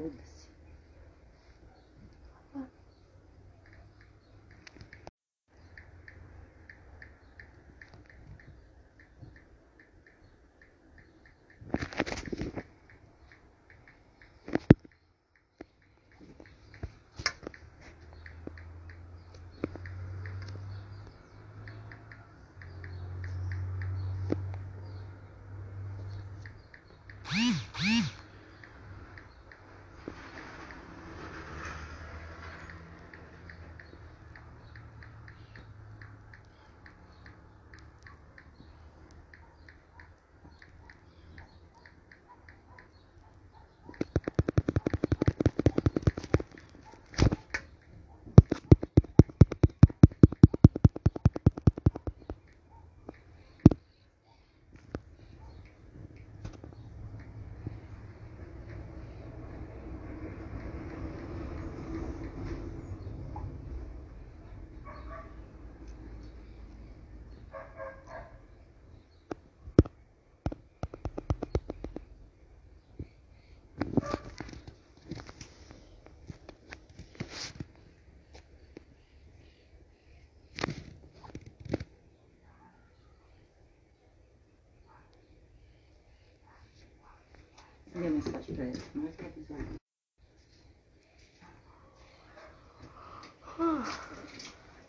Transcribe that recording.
Foda-se. Mandei mensagem pra ela, avisou.